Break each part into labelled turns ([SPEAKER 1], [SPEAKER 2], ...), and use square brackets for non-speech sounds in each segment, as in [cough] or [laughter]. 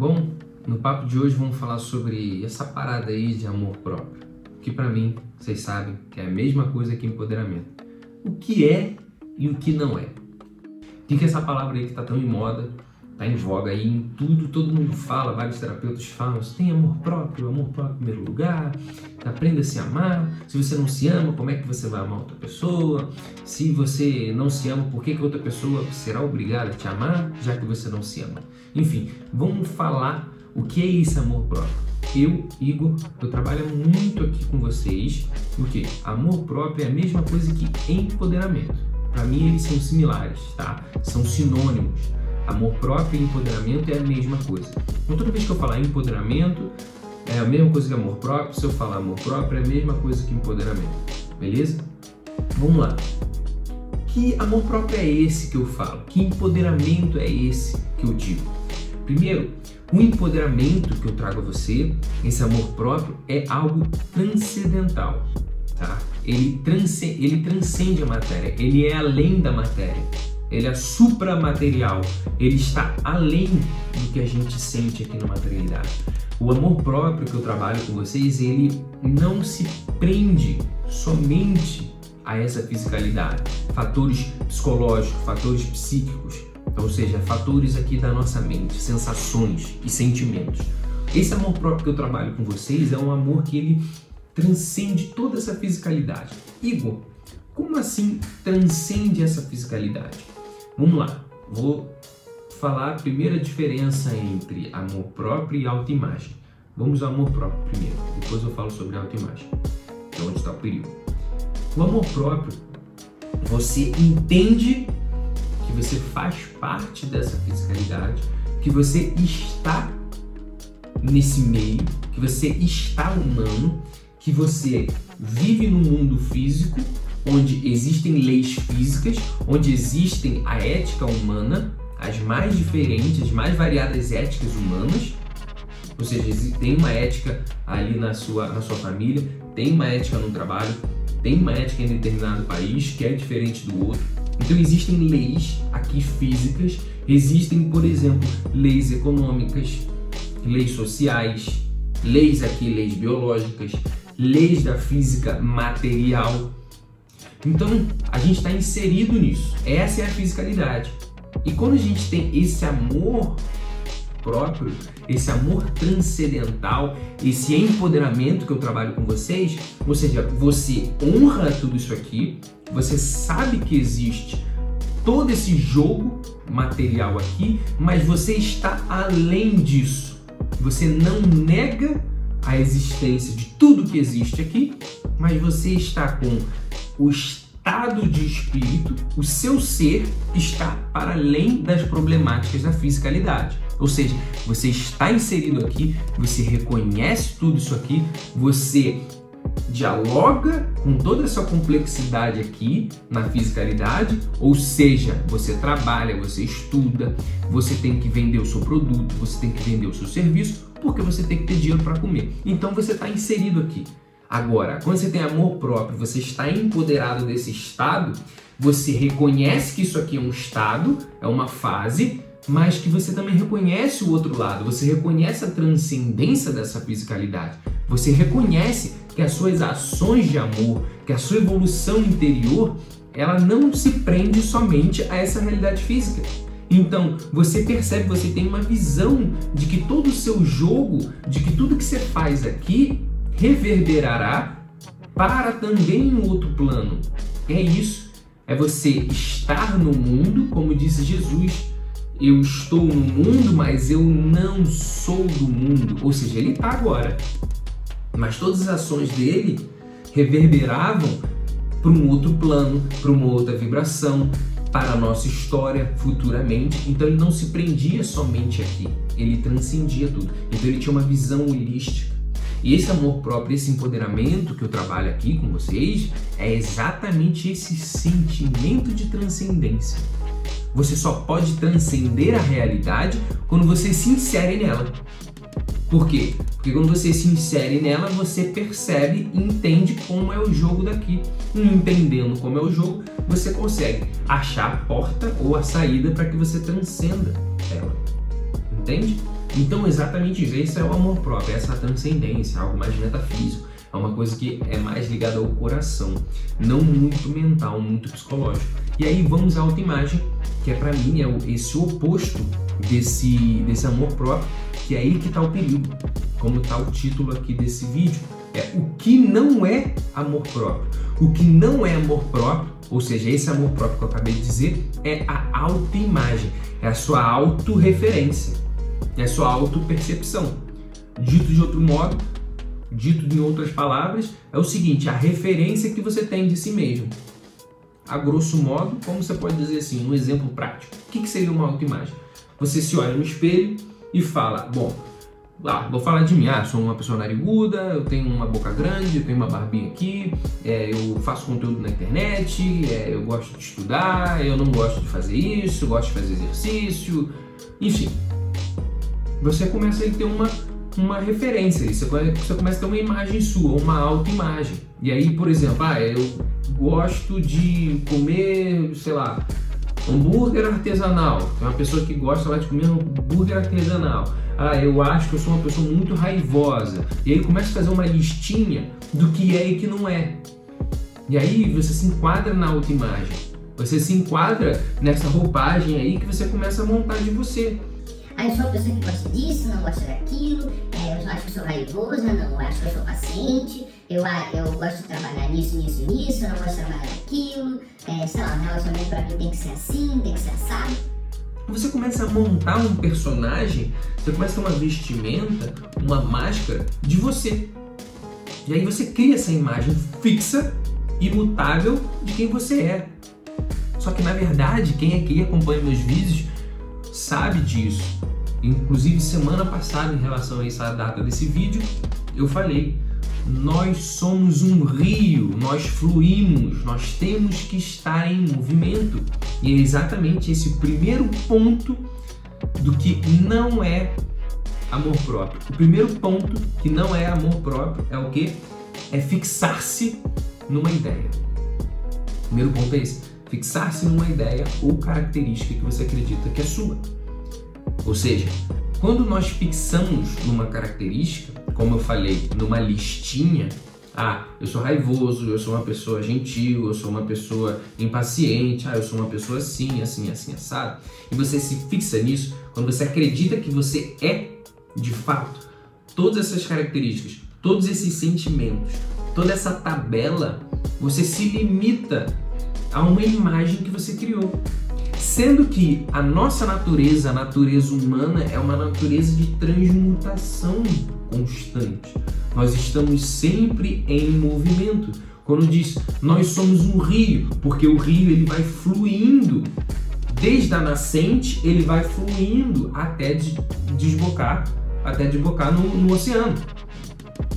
[SPEAKER 1] Bom, no papo de hoje vamos falar sobre essa parada aí de amor próprio, que para mim, vocês sabem, que é a mesma coisa que empoderamento. O que é e o que não é. O que é essa palavra aí que tá tão em moda, tá em voga aí em tudo, todo mundo fala, vários terapeutas falam, você tem amor próprio, amor próprio em primeiro lugar, aprenda a se amar, se você não se ama, como é que você vai amar outra pessoa, se você não se ama, por que, que outra pessoa será obrigada a te amar, já que você não se ama? Enfim, vamos falar o que é esse amor próprio. Eu, Igor, eu trabalho muito aqui com vocês, porque amor próprio é a mesma coisa que empoderamento. Para mim eles são similares, tá? São sinônimos. Amor próprio e empoderamento é a mesma coisa. Então toda vez que eu falar empoderamento, é a mesma coisa que amor próprio. Se eu falar amor próprio, é a mesma coisa que empoderamento. Beleza? Vamos lá. Que amor próprio é esse que eu falo? Que empoderamento é esse que eu digo? Primeiro, o empoderamento que eu trago a você, esse amor próprio, é algo transcendental. Tá? Ele, transcende, ele transcende a matéria, ele é além da matéria ele é supramaterial, ele está além do que a gente sente aqui na materialidade. O amor próprio que eu trabalho com vocês, ele não se prende somente a essa fisicalidade, fatores psicológicos, fatores psíquicos, ou seja, fatores aqui da nossa mente, sensações e sentimentos. Esse amor próprio que eu trabalho com vocês é um amor que ele transcende toda essa fisicalidade. Igor, como assim transcende essa fisicalidade? Vamos lá, vou falar a primeira diferença entre amor próprio e autoimagem. Vamos ao amor próprio primeiro, depois eu falo sobre autoimagem, que é onde está o perigo. O amor próprio, você entende que você faz parte dessa fisicalidade, que você está nesse meio, que você está humano, que você vive no mundo físico onde existem leis físicas, onde existem a ética humana, as mais diferentes, as mais variadas éticas humanas. Ou seja, tem uma ética ali na sua, na sua família, tem uma ética no trabalho, tem uma ética em determinado país que é diferente do outro. Então existem leis aqui físicas, existem, por exemplo, leis econômicas, leis sociais, leis aqui, leis biológicas, leis da física material. Então, a gente está inserido nisso. Essa é a fisicalidade. E quando a gente tem esse amor próprio, esse amor transcendental, esse empoderamento que eu trabalho com vocês, ou seja, você honra tudo isso aqui, você sabe que existe todo esse jogo material aqui, mas você está além disso. Você não nega a existência de tudo que existe aqui, mas você está com o estado de espírito, o seu ser está para além das problemáticas da fisicalidade. Ou seja, você está inserido aqui, você reconhece tudo isso aqui, você dialoga com toda essa complexidade aqui na fisicalidade, ou seja, você trabalha, você estuda, você tem que vender o seu produto, você tem que vender o seu serviço, porque você tem que ter dinheiro para comer. Então você está inserido aqui. Agora, quando você tem amor próprio, você está empoderado desse estado, você reconhece que isso aqui é um estado, é uma fase, mas que você também reconhece o outro lado, você reconhece a transcendência dessa fisicalidade. Você reconhece que as suas ações de amor, que a sua evolução interior, ela não se prende somente a essa realidade física. Então, você percebe, você tem uma visão de que todo o seu jogo, de que tudo que você faz aqui reverberará para também um outro plano. É isso. É você estar no mundo, como disse Jesus. Eu estou no mundo, mas eu não sou do mundo. Ou seja, ele está agora. Mas todas as ações dele reverberavam para um outro plano, para uma outra vibração, para a nossa história futuramente. Então ele não se prendia somente aqui, ele transcendia tudo. Então ele tinha uma visão holística e esse amor próprio, esse empoderamento que eu trabalho aqui com vocês, é exatamente esse sentimento de transcendência. Você só pode transcender a realidade quando você se insere nela. Por quê? Porque quando você se insere nela, você percebe e entende como é o jogo daqui. E entendendo como é o jogo, você consegue achar a porta ou a saída para que você transcenda ela. Entende? Então, exatamente isso. É o amor próprio, essa transcendência, algo mais metafísico. É uma coisa que é mais ligada ao coração, não muito mental, muito psicológico. E aí vamos à autoimagem, que é para mim é esse oposto desse, desse amor próprio, que é aí que está o perigo, como está o título aqui desse vídeo. É o que não é amor próprio. O que não é amor próprio, ou seja, esse amor próprio que eu acabei de dizer, é a autoimagem, é a sua autorreferência, é sua autopercepção. Dito de outro modo, dito em outras palavras, é o seguinte: a referência que você tem de si mesmo. A grosso modo, como você pode dizer assim, um exemplo prático. O que, seria uma autoimagem? Você se olha no espelho e fala: Bom, vou falar de mim, ah, sou uma pessoa nariguda, eu tenho uma boca grande, eu tenho uma barbinha aqui, é, eu faço conteúdo na internet, é, eu gosto de estudar, eu não gosto de fazer isso, gosto de fazer exercício, enfim. Você começa a ter uma uma referência, você, você começa a ter uma imagem sua, uma autoimagem. E aí, por exemplo, ah, eu gosto de comer, sei lá, hambúrguer artesanal. Tem uma pessoa que gosta lá de comer hambúrguer artesanal. Ah, eu acho que eu sou uma pessoa muito raivosa. E aí começa a fazer uma listinha do que é e que não é. E aí você se enquadra na autoimagem. Você se enquadra nessa roupagem aí que você começa a montar de você.
[SPEAKER 2] Aí eu sou uma pessoa que gosta disso, não gosta daquilo, é, eu acho que sou raivosa, não acho que eu sou paciente, eu, eu gosto de trabalhar nisso, nisso, nisso, eu não gosto de trabalhar naquilo, é, sei lá, um relacionamento pra mim tem que ser assim, tem que ser assado.
[SPEAKER 1] Você começa a montar um personagem, você começa a ter uma vestimenta, uma máscara de você. E aí você cria essa imagem fixa, imutável de quem você é. Só que na verdade, quem aqui acompanha meus vídeos sabe disso. Inclusive, semana passada, em relação a essa data desse vídeo, eu falei: nós somos um rio, nós fluímos, nós temos que estar em movimento. E é exatamente esse o primeiro ponto do que não é amor próprio. O primeiro ponto que não é amor próprio é o que? É fixar-se numa ideia. O primeiro ponto é esse: fixar-se numa ideia ou característica que você acredita que é sua. Ou seja, quando nós fixamos numa característica, como eu falei, numa listinha, ah, eu sou raivoso, eu sou uma pessoa gentil, eu sou uma pessoa impaciente, ah, eu sou uma pessoa assim, assim, assim, assado. E você se fixa nisso, quando você acredita que você é, de fato, todas essas características, todos esses sentimentos, toda essa tabela, você se limita a uma imagem que você criou. Sendo que a nossa natureza, a natureza humana, é uma natureza de transmutação constante. Nós estamos sempre em movimento. Quando diz nós somos um rio, porque o rio ele vai fluindo desde a nascente, ele vai fluindo até desbocar, até desbocar no, no oceano.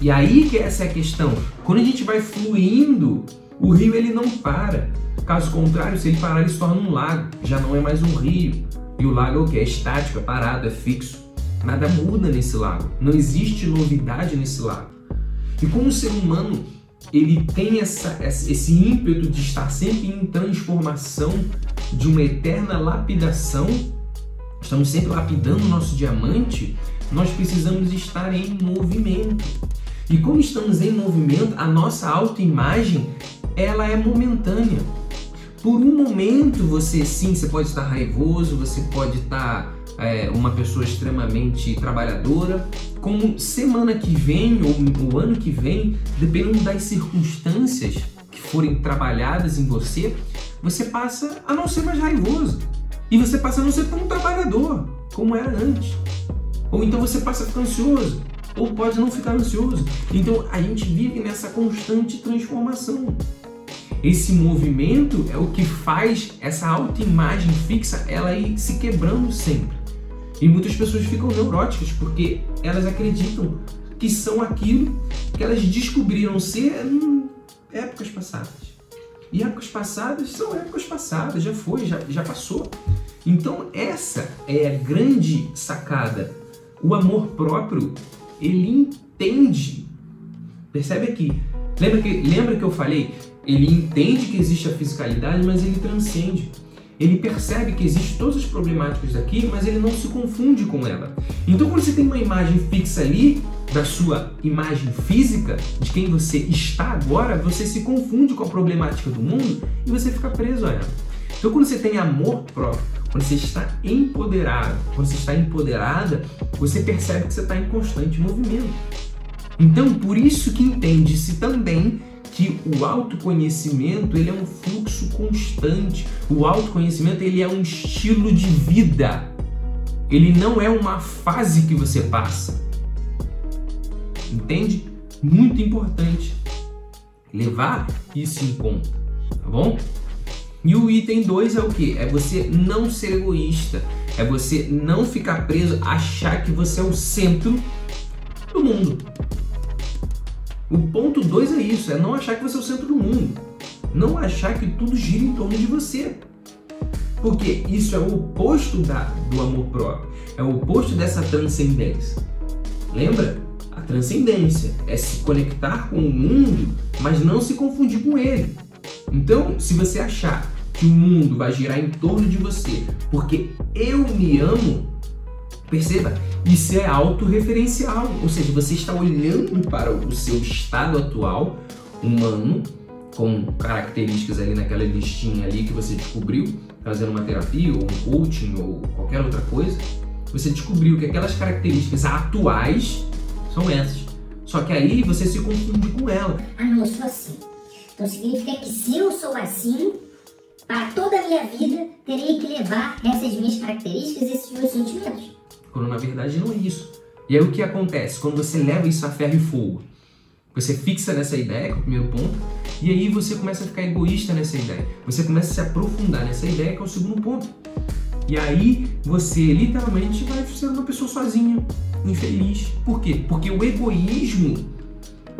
[SPEAKER 1] E aí que essa é a questão. Quando a gente vai fluindo, o rio ele não para. Caso contrário, se ele parar, ele se torna um lago, já não é mais um rio. E o lago é o que? É estático, é parado, é fixo. Nada muda nesse lago. Não existe novidade nesse lago. E como o ser humano ele tem essa, esse ímpeto de estar sempre em transformação, de uma eterna lapidação, estamos sempre lapidando o nosso diamante, nós precisamos estar em movimento. E como estamos em movimento, a nossa autoimagem ela é momentânea. Por um momento você sim, você pode estar raivoso, você pode estar é, uma pessoa extremamente trabalhadora. Como semana que vem ou o ano que vem, dependendo das circunstâncias que forem trabalhadas em você, você passa a não ser mais raivoso. E você passa a não ser tão trabalhador como era antes. Ou então você passa a ficar ansioso, ou pode não ficar ansioso. Então a gente vive nessa constante transformação. Esse movimento é o que faz essa autoimagem fixa ela ir se quebrando sempre. E muitas pessoas ficam neuróticas porque elas acreditam que são aquilo que elas descobriram ser em épocas passadas. E épocas passadas são épocas passadas, já foi, já, já passou. Então essa é a grande sacada. O amor próprio, ele entende. Percebe aqui. Lembra que, lembra que eu falei ele entende que existe a fisicalidade, mas ele transcende. ele percebe que existem todas as problemáticas daqui, mas ele não se confunde com ela. Então, quando você tem uma imagem fixa ali, da sua imagem física, de quem você está agora, você se confunde com a problemática do mundo e você fica preso a ela. Então, quando você tem amor próprio, quando você está empoderado, quando você está empoderada, você percebe que você está em constante movimento. Então, por isso que entende-se também que o autoconhecimento ele é um fluxo constante. O autoconhecimento ele é um estilo de vida. Ele não é uma fase que você passa. Entende? Muito importante levar isso em conta, tá bom? E o item 2 é o que? É você não ser egoísta, é você não ficar preso, achar que você é o centro do mundo. O ponto 2 é isso, é não achar que você é o centro do mundo. Não achar que tudo gira em torno de você. Porque isso é o oposto da, do amor próprio, é o oposto dessa transcendência. Lembra? A transcendência é se conectar com o mundo, mas não se confundir com ele. Então, se você achar que o mundo vai girar em torno de você porque eu me amo, perceba, isso é autorreferencial, ou seja, você está olhando para o seu estado atual humano com características ali naquela listinha ali que você descobriu fazendo uma terapia ou um coaching ou qualquer outra coisa, você descobriu que aquelas características atuais são essas. Só que aí você se confunde com ela.
[SPEAKER 2] Ah, não, eu sou assim. Então significa que se eu sou assim, para toda a minha vida, terei que levar essas minhas características, esses meus sentimentos.
[SPEAKER 1] Quando na verdade não é isso. E aí o que acontece? Quando você leva isso a ferro e fogo, você fixa nessa ideia, que é o primeiro ponto, e aí você começa a ficar egoísta nessa ideia. Você começa a se aprofundar nessa ideia, que é o segundo ponto. E aí você literalmente vai ser uma pessoa sozinha, infeliz. Por quê? Porque o egoísmo,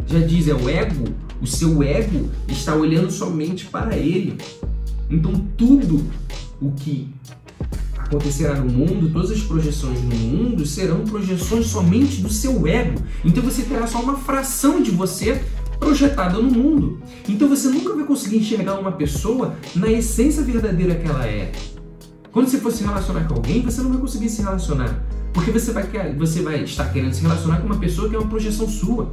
[SPEAKER 1] já diz, é o ego, o seu ego está olhando somente para ele. Então tudo o que acontecerá no mundo, todas as projeções no mundo serão projeções somente do seu ego. Então você terá só uma fração de você projetada no mundo. Então você nunca vai conseguir enxergar uma pessoa na essência verdadeira que ela é. Quando você for se relacionar com alguém, você não vai conseguir se relacionar. Porque você vai, você vai estar querendo se relacionar com uma pessoa que é uma projeção sua.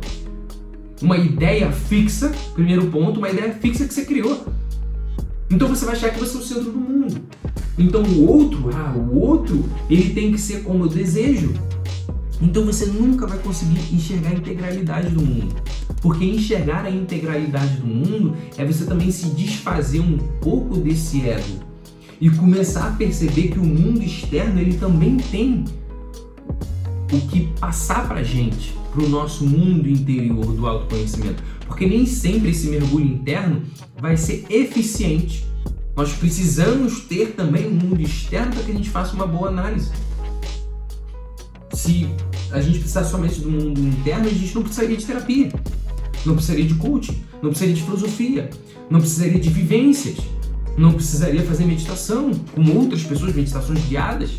[SPEAKER 1] Uma ideia fixa, primeiro ponto, uma ideia fixa que você criou. Então você vai achar que você é o centro do mundo. Então o outro, ah, o outro, ele tem que ser como eu desejo. Então você nunca vai conseguir enxergar a integralidade do mundo. Porque enxergar a integralidade do mundo é você também se desfazer um pouco desse ego e começar a perceber que o mundo externo ele também tem o que passar para gente, para o nosso mundo interior do autoconhecimento, porque nem sempre esse mergulho interno vai ser eficiente. Nós precisamos ter também um mundo externo para que a gente faça uma boa análise. Se a gente precisar somente do mundo interno, a gente não precisaria de terapia, não precisaria de coaching, não precisaria de filosofia, não precisaria de vivências não precisaria fazer meditação com outras pessoas, meditações guiadas.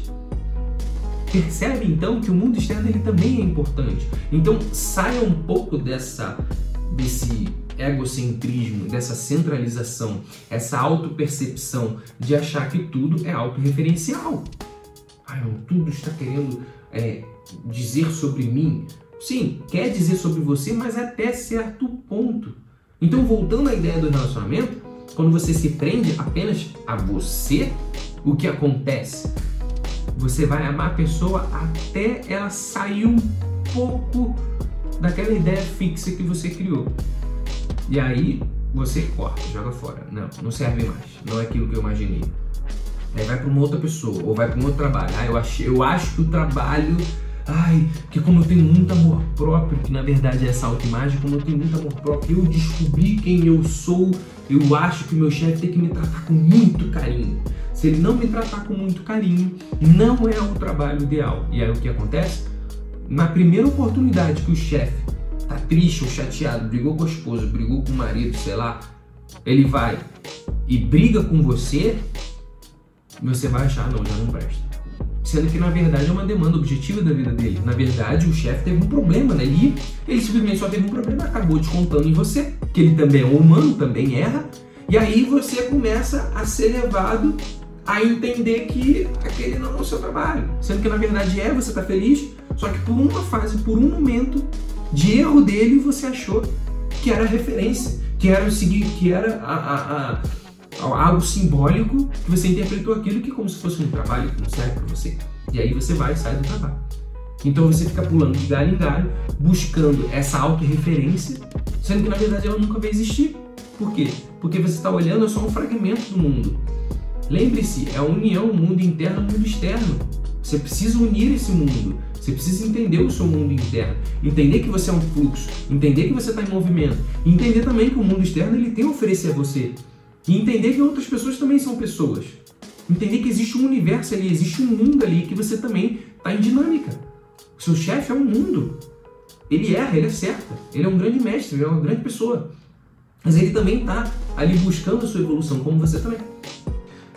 [SPEAKER 1] Percebe então que o mundo externo ele também é importante. Então saia um pouco dessa desse egocentrismo, dessa centralização, essa autopercepção de achar que tudo é autorreferencial. Ah, tudo está querendo é, dizer sobre mim. Sim, quer dizer sobre você, mas até certo ponto. Então, voltando à ideia do relacionamento, quando você se prende apenas a você, o que acontece? Você vai amar a pessoa até ela sair um pouco daquela ideia fixa que você criou. E aí você corta, joga fora. Não, não serve mais. Não é aquilo que eu imaginei. Aí vai para uma outra pessoa, ou vai para um outro trabalho. Ah, eu, acho, eu acho que o trabalho Ai, que como eu tenho muito amor próprio, que na verdade é essa autoimagem, como eu tenho muito amor próprio, eu descobri quem eu sou, eu acho que meu chefe tem que me tratar com muito carinho. Se ele não me tratar com muito carinho, não é o trabalho ideal. E aí o que acontece? Na primeira oportunidade que o chefe tá triste ou chateado, brigou com a esposa, brigou com o marido, sei lá, ele vai e briga com você, você vai achar, não, já não presta sendo que na verdade é uma demanda objetiva da vida dele. Na verdade, o chefe teve um problema, né? E ele simplesmente só teve um problema, acabou descontando em você, que ele também é humano, também erra, e aí você começa a ser levado a entender que aquele não é o seu trabalho. Sendo que na verdade é, você está feliz, só que por uma fase, por um momento de erro dele, você achou que era referência, que era o seguinte, que era a, a, a, algo simbólico, que você interpretou aquilo que como se fosse um trabalho que não serve para você. E aí você vai e sai do trabalho. Então você fica pulando de galho em galho, buscando essa autorreferência, sendo que na verdade ela nunca vai existir. Por quê? Porque você está olhando só um fragmento do mundo. Lembre-se, é a união, mundo interno e mundo externo. Você precisa unir esse mundo. Você precisa entender o seu mundo interno, entender que você é um fluxo, entender que você está em movimento, entender também que o mundo externo ele tem a oferecer a você, e entender que outras pessoas também são pessoas, entender que existe um universo ali, existe um mundo ali que você também está em dinâmica. O seu chefe é um mundo, ele erra, ele acerta, ele é um grande mestre, ele é uma grande pessoa, mas ele também está ali buscando a sua evolução, como você também.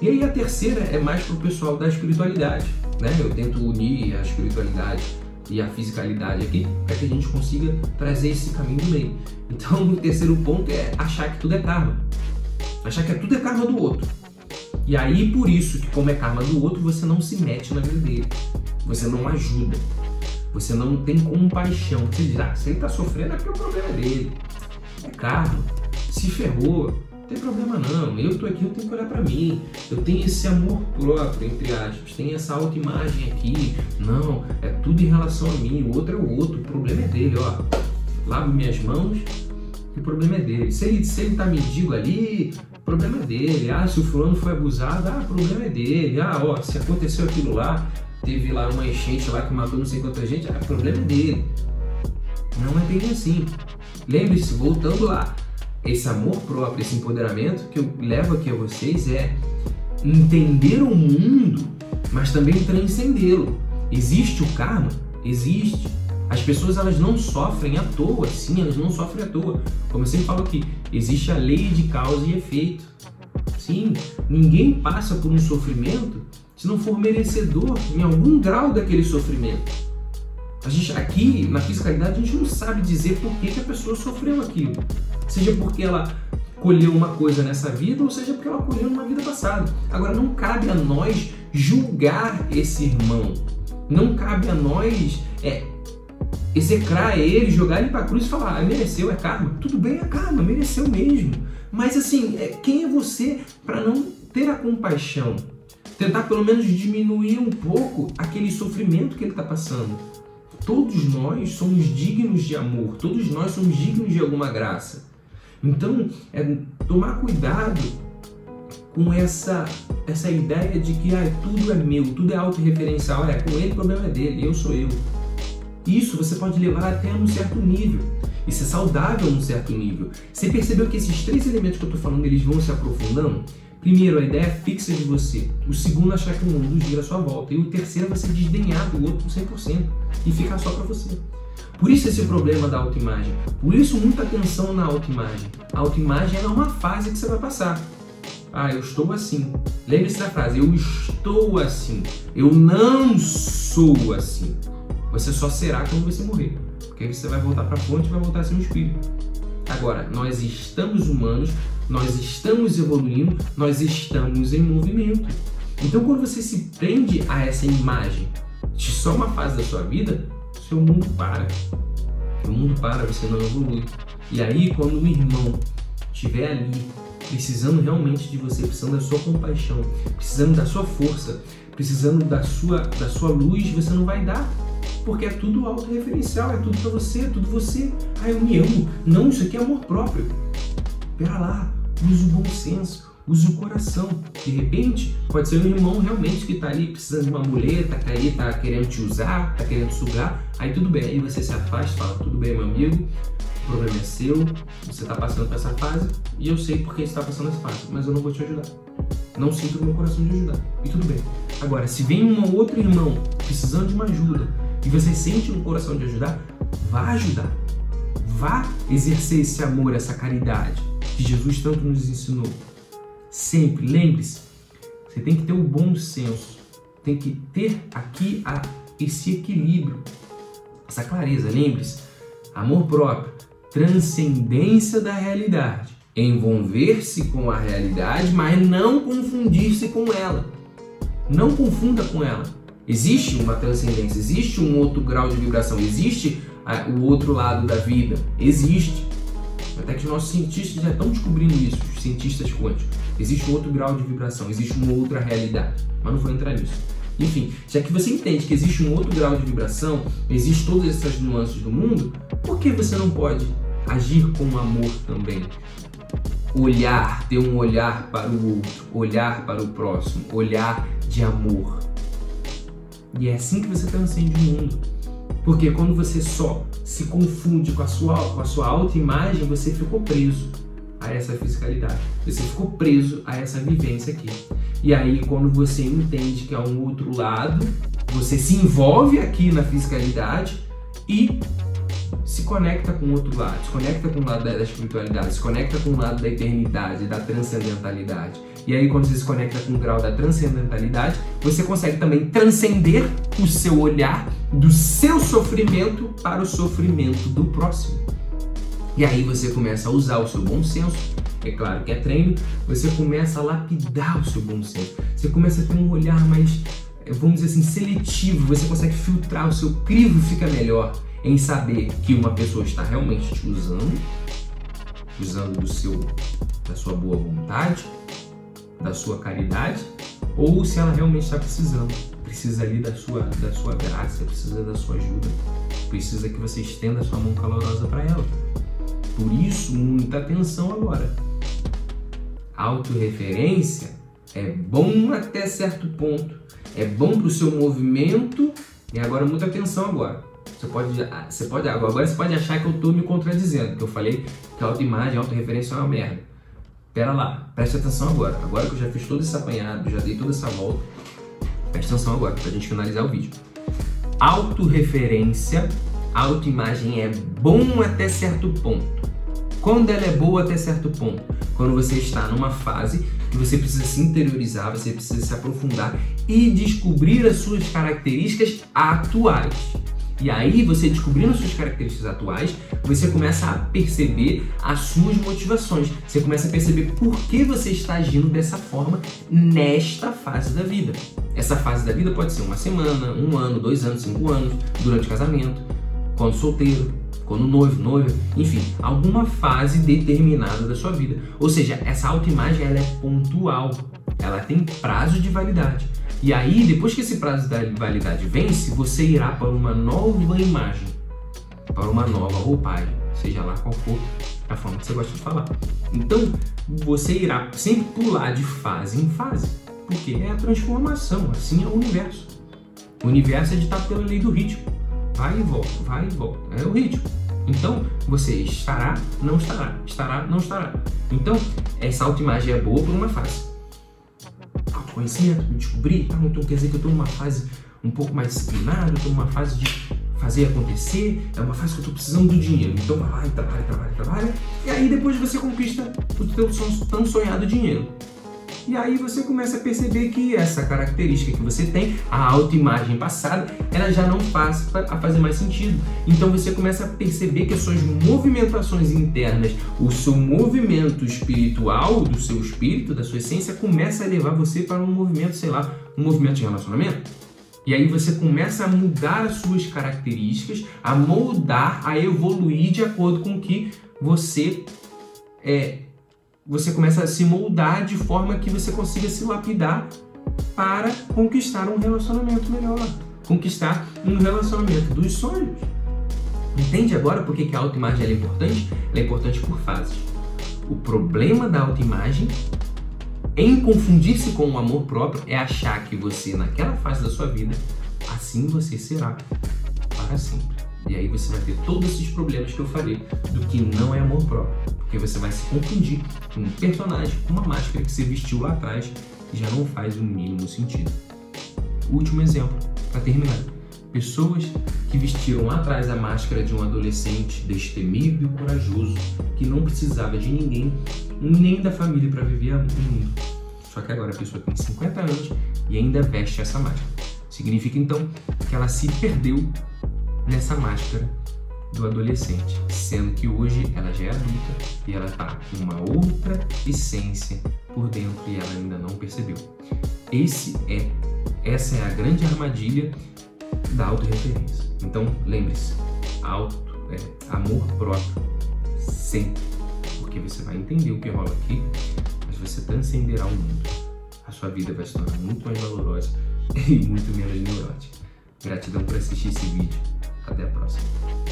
[SPEAKER 1] E aí a terceira é mais para o pessoal da espiritualidade né? Eu tento unir a espiritualidade e a fisicalidade aqui para que a gente consiga trazer esse caminho do meio. Então, o terceiro ponto é achar que tudo é karma. Achar que tudo é karma do outro. E aí, por isso, que como é karma do outro, você não se mete na vida dele. Você não ajuda. Você não tem compaixão. Você diz, ah, se ele está sofrendo é porque o problema é dele. É karma. Se ferrou não tem problema não, eu tô aqui, eu tenho que olhar para mim. Eu tenho esse amor próprio, entre aspas, tem essa autoimagem aqui. Não, é tudo em relação a mim, o outro é o outro, o problema é dele, ó. Lavo minhas mãos, o problema é dele. Se ele, se ele tá mendigo ali, o problema é dele. Ah, se o fulano foi abusado, ah, o problema é dele. Ah, ó, se aconteceu aquilo lá, teve lá uma enchente lá que matou não sei quanta gente, ah, o problema é dele. Não é bem assim. Lembre-se, voltando lá, esse amor próprio, esse empoderamento que eu levo aqui a vocês é entender o mundo, mas também transcendê-lo. Existe o karma? Existe. As pessoas elas não sofrem à toa, sim, elas não sofrem à toa. Como eu sempre falo aqui, existe a lei de causa e efeito. Sim, ninguém passa por um sofrimento se não for merecedor em algum grau daquele sofrimento. A gente aqui na fiscalidade a gente não sabe dizer por que, que a pessoa sofreu aquilo seja porque ela colheu uma coisa nessa vida ou seja porque ela colheu numa vida passada. Agora não cabe a nós julgar esse irmão. Não cabe a nós é, execrar ele, jogar ele para a cruz e falar, ah, mereceu, é karma. Tudo bem, é karma, mereceu mesmo. Mas assim, é, quem é você para não ter a compaixão? Tentar pelo menos diminuir um pouco aquele sofrimento que ele está passando. Todos nós somos dignos de amor, todos nós somos dignos de alguma graça. Então, é tomar cuidado com essa essa ideia de que ah, tudo é meu, tudo é autorreferencial, é com ele o problema é dele, eu sou eu. Isso você pode levar até um certo nível. Isso é saudável a um certo nível. Você percebeu que esses três elementos que eu estou falando, eles vão se aprofundando? Primeiro, a ideia fixa de você. O segundo, achar que o mundo gira à sua volta. E o terceiro, você desdenhar do outro 100% e ficar só para você. Por isso esse problema da autoimagem. Por isso muita atenção na autoimagem. A autoimagem é uma fase que você vai passar. Ah, eu estou assim. Lembre-se da frase, eu estou assim. Eu não sou assim. Você só será quando você morrer. Porque aí você vai voltar para a fonte e vai voltar a ser um espírito. Agora, nós estamos humanos, nós estamos evoluindo, nós estamos em movimento. Então, quando você se prende a essa imagem de só uma fase da sua vida, seu mundo para. O mundo para, você não evolui. E aí, quando o irmão estiver ali, precisando realmente de você, precisando da sua compaixão, precisando da sua força, precisando da sua, da sua luz, você não vai dar. Porque é tudo autorreferencial, é tudo para você, é tudo você. Ah, eu me amo. Não, isso aqui é amor próprio. Pera lá, use o bom senso, use o coração. De repente, pode ser um irmão realmente que está ali precisando de uma muleta, que aí está querendo te usar, está querendo sugar. Aí tudo bem, aí você se afasta, fala, tudo bem, meu amigo, o problema é seu, você está passando por essa fase e eu sei porque está passando essa fase, mas eu não vou te ajudar. Não sinto no meu coração de ajudar. E tudo bem. Agora, se vem um outro irmão precisando de uma ajuda e você sente no coração de ajudar, vá ajudar. Vá exercer esse amor, essa caridade que Jesus tanto nos ensinou. Sempre, lembre-se, você tem que ter o bom senso, tem que ter aqui a, esse equilíbrio, essa clareza. Lembre-se, amor próprio, transcendência da realidade, envolver-se com a realidade, mas não confundir-se com ela. Não confunda com ela. Existe uma transcendência, existe um outro grau de vibração, existe o outro lado da vida, existe. Até que os nossos cientistas já estão descobrindo isso, os cientistas quânticos. Existe um outro grau de vibração, existe uma outra realidade. Mas não vou entrar nisso. Enfim, já que você entende que existe um outro grau de vibração, existe todas essas nuances do mundo, por que você não pode agir com amor também? Olhar, ter um olhar para o outro, olhar para o próximo, olhar de amor. E é assim que você transcende o mundo. Porque quando você só se confunde com a sua, com a sua autoimagem, você ficou preso a essa fiscalidade. Você ficou preso a essa vivência aqui. E aí, quando você entende que há um outro lado, você se envolve aqui na fiscalidade e se conecta com o outro lado, se conecta com o lado da, espiritualidade, se conecta com o lado da eternidade, da transcendentalidade. E aí, quando você se conecta com o grau da transcendentalidade, você consegue também transcender o seu olhar do seu sofrimento para o sofrimento do próximo. E aí você começa a usar o seu bom senso, é claro que é treino, você começa a lapidar o seu bom senso. Você começa a ter um olhar mais, vamos dizer assim, seletivo, você consegue filtrar, o seu crivo fica melhor em saber que uma pessoa está realmente te usando, usando do seu, da sua boa vontade, da sua caridade, ou se ela realmente está precisando, precisa ali da sua, da sua graça, precisa da sua ajuda, precisa que você estenda a sua mão calorosa para ela. Por isso, muita atenção agora. Autorreferência é bom até certo ponto, é bom para o seu movimento. E agora, muita atenção agora. Você pode, você pode, agora você pode achar que eu estou me contradizendo, que eu falei que a autoimagem, a autorreferência é uma merda. Pera lá, preste atenção agora. Agora que eu já fiz todo esse apanhado, já dei toda essa volta, preste atenção agora, para a gente finalizar o vídeo. Autorreferência, autoimagem é bom até certo ponto. Quando ela é boa até certo ponto? Quando você está numa fase que você precisa se interiorizar, você precisa se aprofundar e descobrir as suas características atuais. E aí, você descobrindo suas características atuais, você começa a perceber as suas motivações. Você começa a perceber por que você está agindo dessa forma nesta fase da vida. Essa fase da vida pode ser uma semana, um ano, dois anos, cinco anos, durante o casamento, quando solteiro, quando noivo, noiva, enfim, alguma fase determinada da sua vida. Ou seja, essa autoimagem ela é pontual, ela tem prazo de validade. E aí, depois que esse prazo de validade vence, você irá para uma nova imagem, para uma nova roupagem, seja lá qual for a forma que você gosta de falar. Então, você irá sempre pular de fase em fase, porque é a transformação, assim é o universo. O universo é ditado pela lei do ritmo. Vai e volta, vai e volta. É o ritmo. Então, você estará, não estará, estará, não estará. Então, essa autoimagem é boa por uma fase. Autoconhecimento, me descobrir, ah, então quer dizer que eu estou numa fase um pouco mais disciplinada, estou numa fase de fazer acontecer, é uma fase que eu estou precisando do dinheiro. Então vai lá e trabalha, trabalha, trabalha, e aí depois você conquista o teu tão sonhado dinheiro. E aí você começa a perceber que essa característica que você tem, a autoimagem passada, ela já não faz a fazer mais sentido. Então você começa a perceber que as suas movimentações internas, o seu movimento espiritual do seu espírito, da sua essência, começa a levar você para um movimento, sei lá, um movimento de relacionamento. E aí você começa a mudar as suas características, a moldar, a evoluir de acordo com o que você é, você começa a se moldar de forma que você consiga se lapidar para conquistar um relacionamento melhor, conquistar um relacionamento dos sonhos. Entende agora por que a autoimagem é importante? Ela é importante por fases. O problema da autoimagem em confundir-se com o amor próprio é achar que você, naquela fase da sua vida, assim você será para sempre. E aí você vai ter todos esses problemas que eu falei do que não é amor próprio. Porque você vai se confundir com um personagem, com uma máscara que você vestiu lá atrás e já não faz o mínimo sentido. Último exemplo, para terminar. Pessoas que vestiram lá atrás a máscara de um adolescente destemido e corajoso, que não precisava de ninguém, nem da família para viver o mundo. Só que agora a pessoa tem 50 anos e ainda veste essa máscara. Significa então que ela se perdeu nessa máscara do adolescente, sendo que hoje ela já é adulta e ela está com uma outra essência por dentro e ela ainda não percebeu. Esse é Essa é a grande armadilha da autorreferência. Então, lembre-se, auto, é, amor próprio, sempre. Porque você vai entender o que rola aqui, mas você transcenderá o mundo. A sua vida vai se tornar muito mais valorosa [laughs] e muito menos neurótica. Gratidão por assistir esse vídeo. Até a próxima.